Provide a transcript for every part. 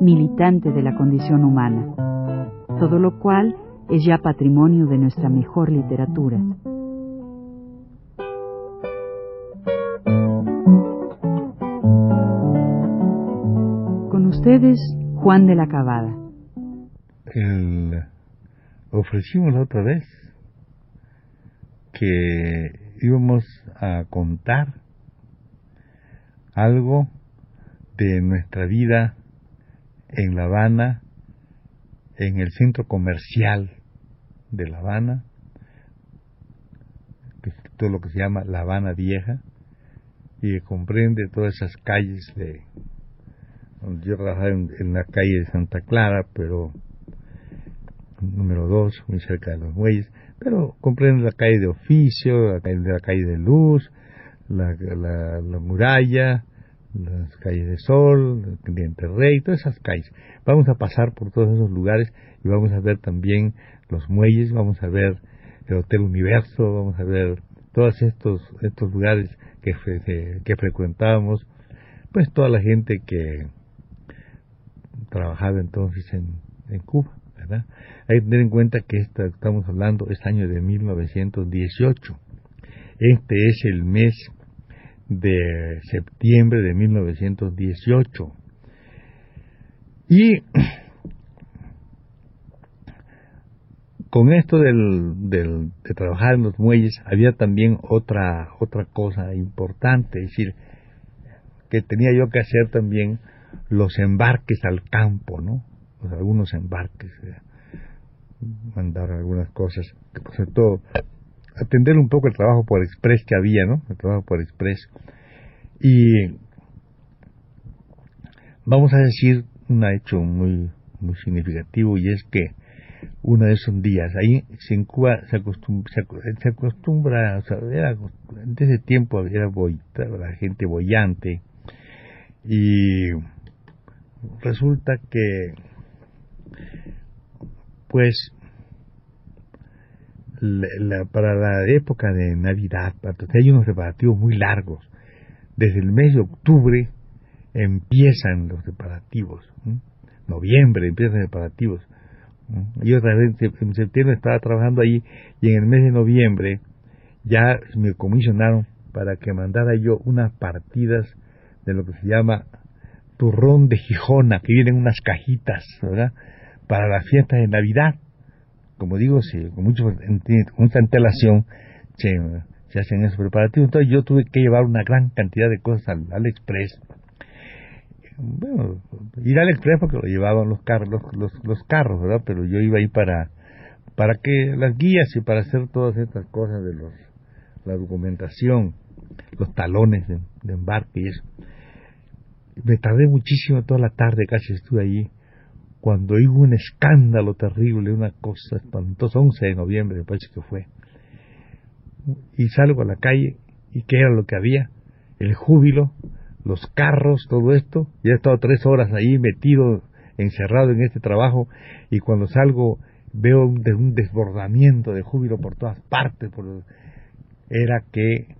militante de la condición humana, todo lo cual es ya patrimonio de nuestra mejor literatura. Con ustedes, Juan de la Cabada. ofrecimos la otra vez que íbamos a contar algo de nuestra vida en La Habana, en el centro comercial de La Habana, que es todo lo que se llama La Habana Vieja, y que comprende todas esas calles de... Yo trabajaba en, la calle de Santa Clara, pero número dos, muy cerca de los muelles, pero comprende la calle de Oficio, la calle, de Luz, la, la muralla, las calles de Sol, Cliente Rey, todas esas calles. Vamos a pasar por todos esos lugares y vamos a ver también los muelles, vamos a ver el Hotel Universo, vamos a ver todos estos, estos lugares que, que frecuentábamos, pues toda la gente que trabajaba entonces en, en Cuba, ¿verdad? Hay que tener en cuenta que esta, estamos hablando, este año de 1918. Este es el mes de septiembre de 1918. Y con esto del, del, de trabajar en los muelles había también otra, otra cosa importante, es decir, que tenía yo que hacer también los embarques al campo, ¿no? algunos embarques, eh, mandar algunas cosas, que por cierto atender un poco el trabajo por express que había, ¿no? El trabajo por express. Y vamos a decir un hecho muy, muy significativo y es que uno de esos días, ahí en Cuba se acostumbra, se o sea, era, ese tiempo era la gente bollante y resulta que pues para la época de Navidad, hay unos preparativos muy largos. Desde el mes de octubre empiezan los preparativos. Noviembre empiezan los preparativos. Yo otra vez en septiembre estaba trabajando ahí y en el mes de noviembre ya me comisionaron para que mandara yo unas partidas de lo que se llama turrón de Gijona, que vienen unas cajitas. Para la fiesta de Navidad como digo, con, mucho, mucha antelación se, hacen esos preparativos. Entonces yo tuve que llevar una gran cantidad de cosas al, Express. Bueno, ir al Express porque lo llevaban los carros, los, carros, ¿verdad? Pero yo iba ahí para, para que las guías y para hacer todas estas cosas de los, la documentación, los talones de, de embarque y eso. Me tardé muchísimo toda la tarde, casi estuve allí cuando hubo un escándalo terrible, una cosa espantosa, 11 de noviembre me parece que fue, y salgo a la calle, y qué era lo que había, el júbilo, los carros, todo esto, ya he estado tres horas ahí metido, encerrado en este trabajo, y cuando salgo veo un, desbordamiento de júbilo por todas partes, por, era que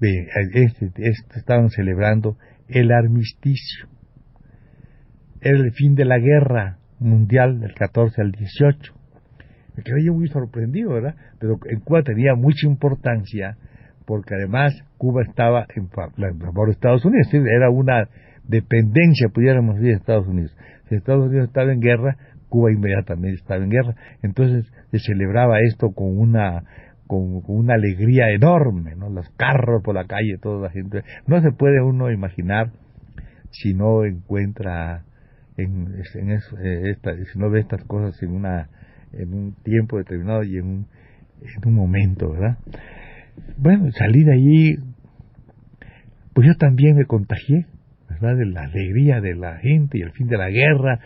este, este, estaban celebrando el armisticio era el fin de la guerra mundial del 14 al 18. Me quedé yo muy sorprendido, ¿verdad? Pero en Cuba tenía mucha importancia porque además Cuba estaba en favor de Estados Unidos, era una dependencia, pudiéramos decir, de Estados Unidos. Si Estados Unidos estaba en guerra, Cuba inmediatamente estaba en guerra. Entonces se celebraba esto con una con, una alegría enorme, ¿no? Los carros por la calle, toda la gente. No se puede uno imaginar si no encuentra en, en eh, esta, si no ve estas cosas en una en un tiempo determinado y en un, en un momento, ¿verdad? Bueno, salí de allí, pues yo también me contagié, ¿verdad? De la alegría de la gente y el fin de la guerra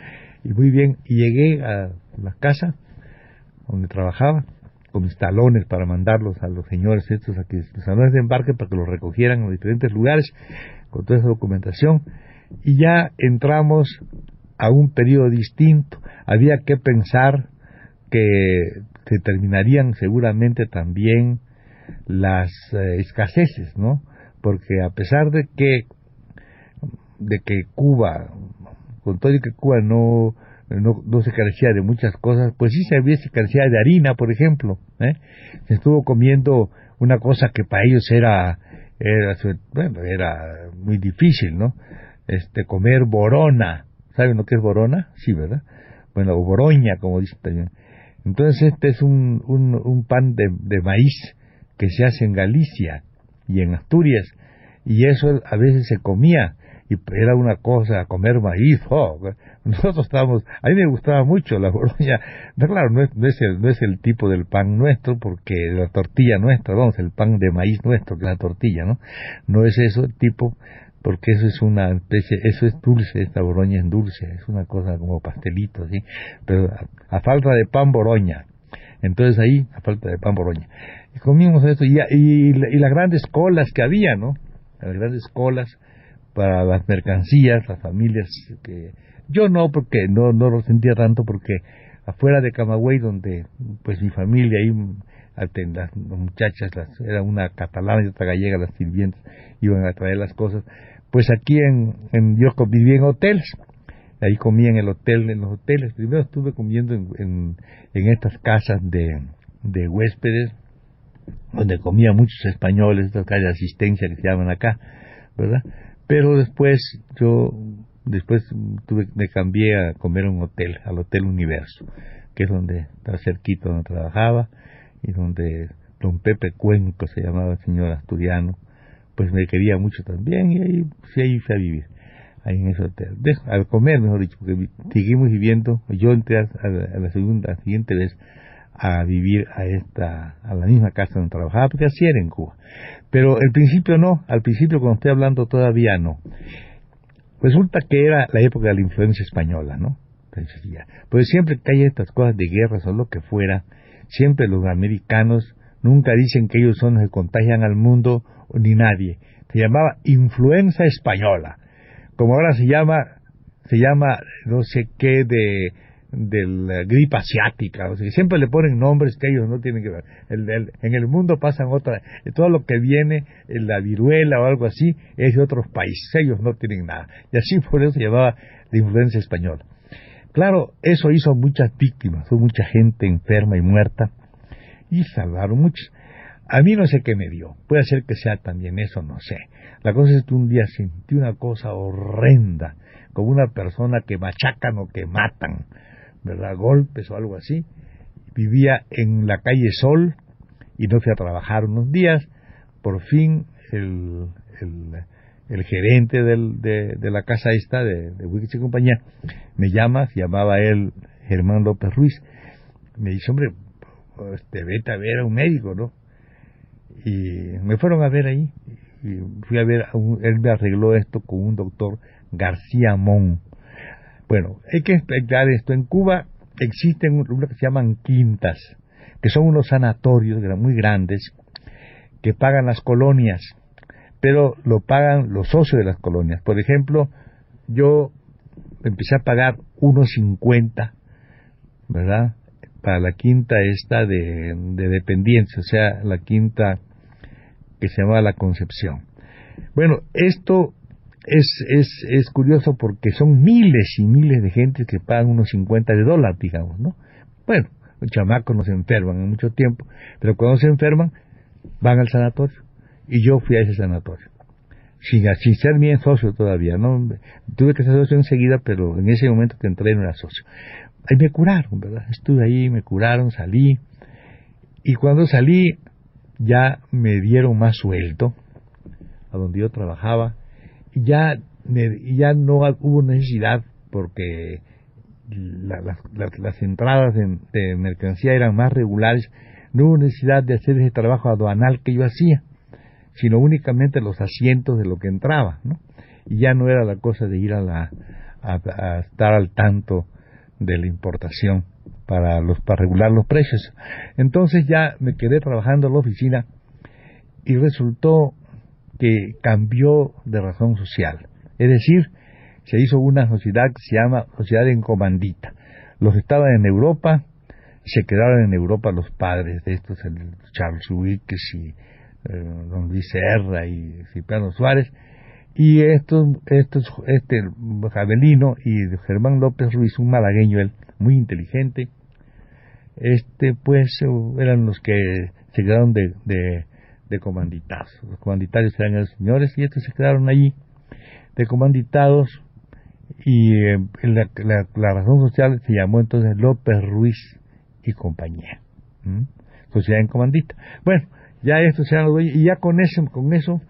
y muy bien, y llegué a la casa donde trabajaba, con mis talones para mandarlos a los señores estos aquí, los salones de embarque para que los recogieran en diferentes lugares, con toda esa documentación, y ya entramos a un periodo distinto. Había que pensar que se terminarían seguramente también las eh, escaseces, ¿no? Porque a pesar de que de que Cuba, con todo y que Cuba no no, se carecía de muchas cosas, pues sí se había carecía de harina, por ejemplo, ¿eh? se estuvo comiendo una cosa que para ellos era era bueno, era muy difícil, ¿no? Este comer borona, ¿saben lo que es borona? Sí, ¿verdad? Bueno, o boroña, como dicen también. Entonces este es un, un, un pan de, de maíz que se hace en Galicia y en Asturias y eso a veces se comía y era una cosa comer maíz oh, nosotros estábamos a mí me gustaba mucho la boroña claro no es, no es, el, no es el tipo del pan nuestro porque la tortilla nuestra vamos el pan de maíz nuestro que es la tortilla no no es eso el tipo porque eso es una especie, eso es dulce, esta boroña es dulce, es una cosa como pastelito, ¿sí? Pero a, falta de pan boroña. Entonces ahí, a falta de pan boroña. Y comimos esto, y, y, y las grandes colas que había, ¿no? Las grandes colas para las mercancías, las familias que... Yo no, porque no, no lo sentía tanto, porque afuera de Camagüey, donde pues mi familia ahí las muchachas, las, era una catalana y otra gallega, las sirvientes, iban a traer las cosas. Pues aquí en, en yo vivía en hoteles, ahí comía en el hotel, en los hoteles. Primero estuve comiendo en, estas casas de, de huéspedes, donde comía muchos españoles, estas casas de asistencia que se llaman acá, ¿verdad? Pero después yo, después me cambié a comer en un hotel, al Hotel Universo, que es donde está cerquito donde trabajaba y donde don Pepe Cuenco se llamaba el señor asturiano, pues me quería mucho también y ahí, sí, ahí fui a vivir, ahí en ese hotel. al comer, mejor dicho, porque seguimos viviendo, yo entré a, la, segunda, a la siguiente vez a vivir a esta, a la misma casa donde trabajaba, porque así era en Cuba. Pero al principio no, al principio cuando estoy hablando todavía no. Resulta que era la época de la influencia española, ¿no? Pues siempre que hay estas cosas de guerras o lo que fuera, siempre los americanos nunca dicen que ellos son los que contagian al mundo ni nadie. Se llamaba influenza española. Como ahora se llama, se llama no sé qué de, de la gripe asiática. Siempre le ponen nombres que ellos no tienen que ver. en el mundo pasan otras. Todo lo que viene, la viruela o algo así, es de otros países. Ellos no tienen nada. Y así por eso se llamaba la española. Claro, eso hizo muchas víctimas, hubo mucha gente enferma y muerta, y salvaron muchos. A mí no sé qué me dio, puede ser que sea también eso, no sé. La cosa es que un día sentí una cosa horrenda, como una persona que machacan o que matan, ¿verdad? Golpes o algo así. Vivía en la calle Sol y no fui a trabajar unos días. Por fin el, el gerente de, de, la casa esta, de, de y compañía, me llama, se llamaba él Germán López Ruiz, me dice, hombre, este, vete a ver a un médico, ¿no? Y me fueron a ver ahí, y fui a ver, él me arregló esto con un doctor García Mon. Bueno, hay que explicar esto, en Cuba existen lo que se llaman quintas, que son unos sanatorios muy grandes, que pagan las colonias, pero lo pagan los socios de las colonias. Por ejemplo, yo empecé a pagar 1.50, ¿verdad? Para la quinta esta de, de dependencia, o sea, la quinta que se llama La Concepción. Bueno, esto es, es, es curioso porque son miles y miles de gente que pagan unos 50 de dólares, digamos, ¿no? Bueno, los chamacos no se enferman en mucho tiempo, pero cuando se enferman, van al sanatorio y yo fui a ese sanatorio. Sin, sin ser bien socio todavía, ¿no? Tuve que ser socio enseguida, pero en ese momento que entré no era socio. Ahí me curaron, ¿verdad? Estuve ahí, me curaron, salí. Y cuando salí, ya me dieron más sueldo a donde yo trabajaba. Y ya, ya no hubo necesidad porque las entradas de, de mercancía eran más regulares. No hubo necesidad de hacer ese trabajo aduanal que yo hacía sino únicamente los asientos de lo que entraba, ¿no? Y ya no era la cosa de ir a la a, estar al tanto de la importación para los para regular los precios. Entonces ya me quedé trabajando en la oficina y resultó que cambió de razón social. Es decir, se hizo una sociedad que se llama Sociedad en Comandita. Los estaban en Europa, se quedaron en Europa los padres de estos, el Charles Wickes y don Luis Serra y Cipriano Suárez, y estos, estos, este Javelino y Germán López Ruiz, un malagueño él, muy inteligente, este pues eran los que se quedaron de, de, de comanditados. Los comanditarios eran los señores y estos se quedaron allí de comanditados y eh, la, la, razón social se llamó entonces López Ruiz y compañía. Sociedad en comandita. Bueno, ya esto se y ya con eso, con eso,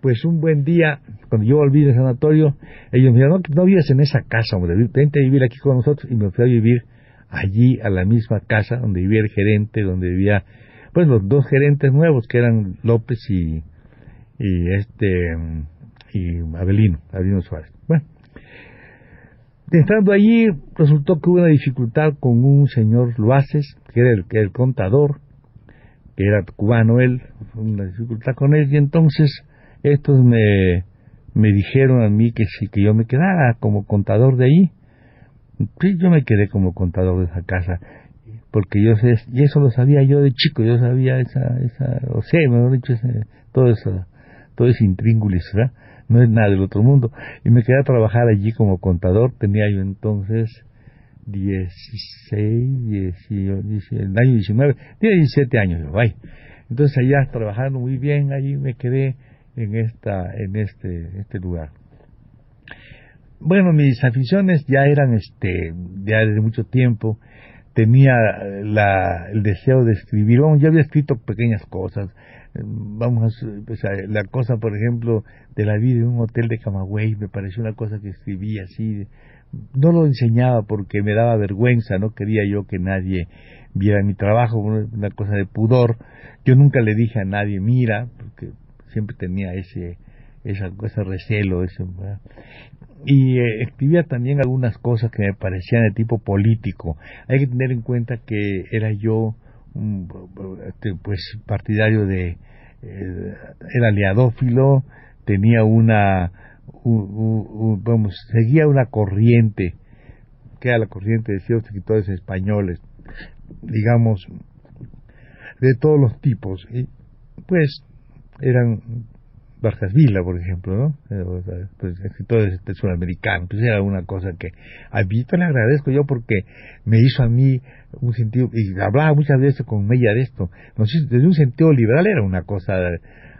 pues un buen día, cuando yo volví del sanatorio, ellos me dijeron, no, no vives en esa casa, hombre, vente a vivir aquí con nosotros, y me fui a vivir allí a la misma casa donde vivía el gerente, donde vivía, pues los dos gerentes nuevos, que eran López y, y este, y Abelino, Abelino Suárez. Bueno, estando allí, resultó que hubo una dificultad con un señor Loaces, que era el, el contador, que era cubano él, una dificultad con él, y entonces estos me, me dijeron a mí que sí, que yo me quedara como contador de ahí. Sí, yo me quedé como contador de esa casa, porque yo sé, y eso lo sabía yo de chico, yo sabía esa, esa, o sé, mejor dicho, todo eso, todo ese intríngulis, ¿verdad? No es nada del otro mundo. Y me quedé a trabajar allí como contador, tenía yo entonces 16, 18, el año 19, tenía 17 años, yo, Entonces allá trabajando muy bien, allí me quedé en esta, en este, este lugar. Bueno, mis aficiones ya eran este, ya desde mucho tiempo, tenía la, el deseo de escribir, bueno, ya había escrito pequeñas cosas, vamos a, pues, la cosa, por ejemplo, de la vida en un hotel de Camagüey, me pareció una cosa que escribí así, no lo enseñaba porque me daba vergüenza, no quería yo que nadie viera mi trabajo, una cosa de pudor. Yo nunca le dije a nadie, mira, porque siempre tenía ese esa, ese recelo, ese, y eh, escribía también algunas cosas que me parecían de tipo político. Hay que tener en cuenta que era yo un, este, pues partidario de eh, era aliadófilo, tenía una vamos, seguía una corriente, que era la corriente de ciertos escritores españoles, digamos, de todos los tipos. Y pues eran Vargas Vila, por ejemplo, ¿no? Eh, pues, escritores sudamericanos, pues era una cosa que a Vito le agradezco yo porque me hizo a mí un sentido, y hablaba muchas veces con ella de esto, desde un sentido liberal era una cosa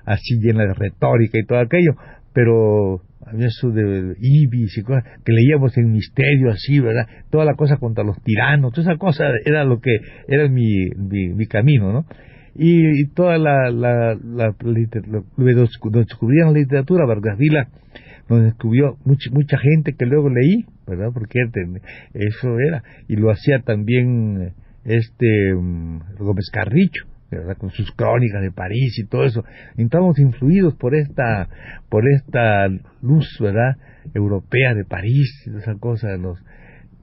así llena de retórica y todo aquello, pero eso de Ibis y cosas que leíamos en misterio así, ¿verdad? Toda la cosa contra los tiranos, toda esa cosa era lo que era mi, mi, camino, ¿no? Y, toda la, la, la, descubrían la literatura, Vargas Vila nos descubrió mucha, mucha gente que luego leí, ¿verdad? Porque eso era, y lo hacía también este mm, Gómez Carricho, con sus crónicas de París y todo eso. Estábamos influidos por esta, por esta luz, ¿verdad? Europea de París, esa cosa, los,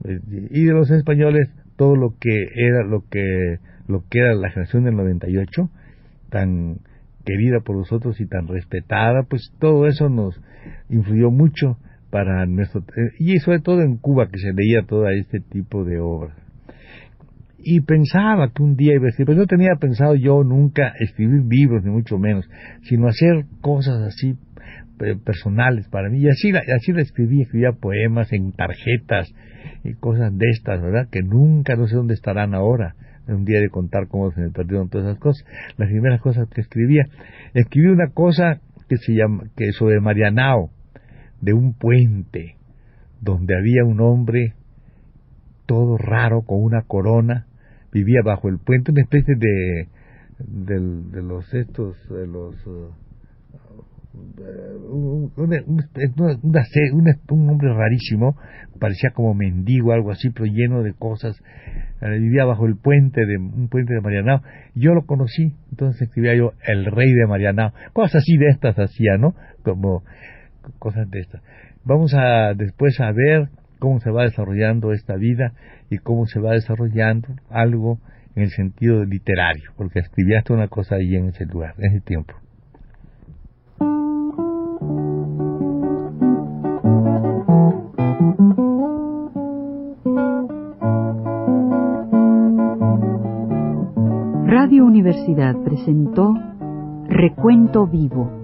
y de los españoles, todo lo que era, lo que, lo que era la generación del 98, tan querida por nosotros y tan respetada, pues todo eso nos influyó mucho para nuestro, y sobre todo en Cuba que se leía todo este tipo de obras y pensaba que un día iba a escribir, pero no tenía pensado yo nunca escribir libros, ni mucho menos, sino hacer cosas así personales para mí. Y así, así la escribí, escribía poemas en tarjetas y cosas de estas, ¿verdad? Que nunca, no sé dónde estarán ahora. Un día de contar cómo se me perdieron todas esas cosas. Las primeras cosas que escribía. Escribí una cosa que se llama, que sobre Marianao, de un puente, donde había un hombre todo raro con una corona vivía bajo el puente, una especie de, de, los estos, de los... Un, un, hombre rarísimo, parecía como mendigo, algo así, pero lleno de cosas. Eh, vivía bajo el puente de un puente de Marianao. Yo lo conocí, entonces escribía yo el rey de Marianao. Cosas así de estas hacía, ¿no? Como cosas de estas. Vamos a después a ver cómo se va desarrollando esta vida y cómo se va desarrollando algo en el sentido literario, porque escribías una cosa ahí en ese lugar, en ese tiempo. Radio Universidad presentó Recuento Vivo.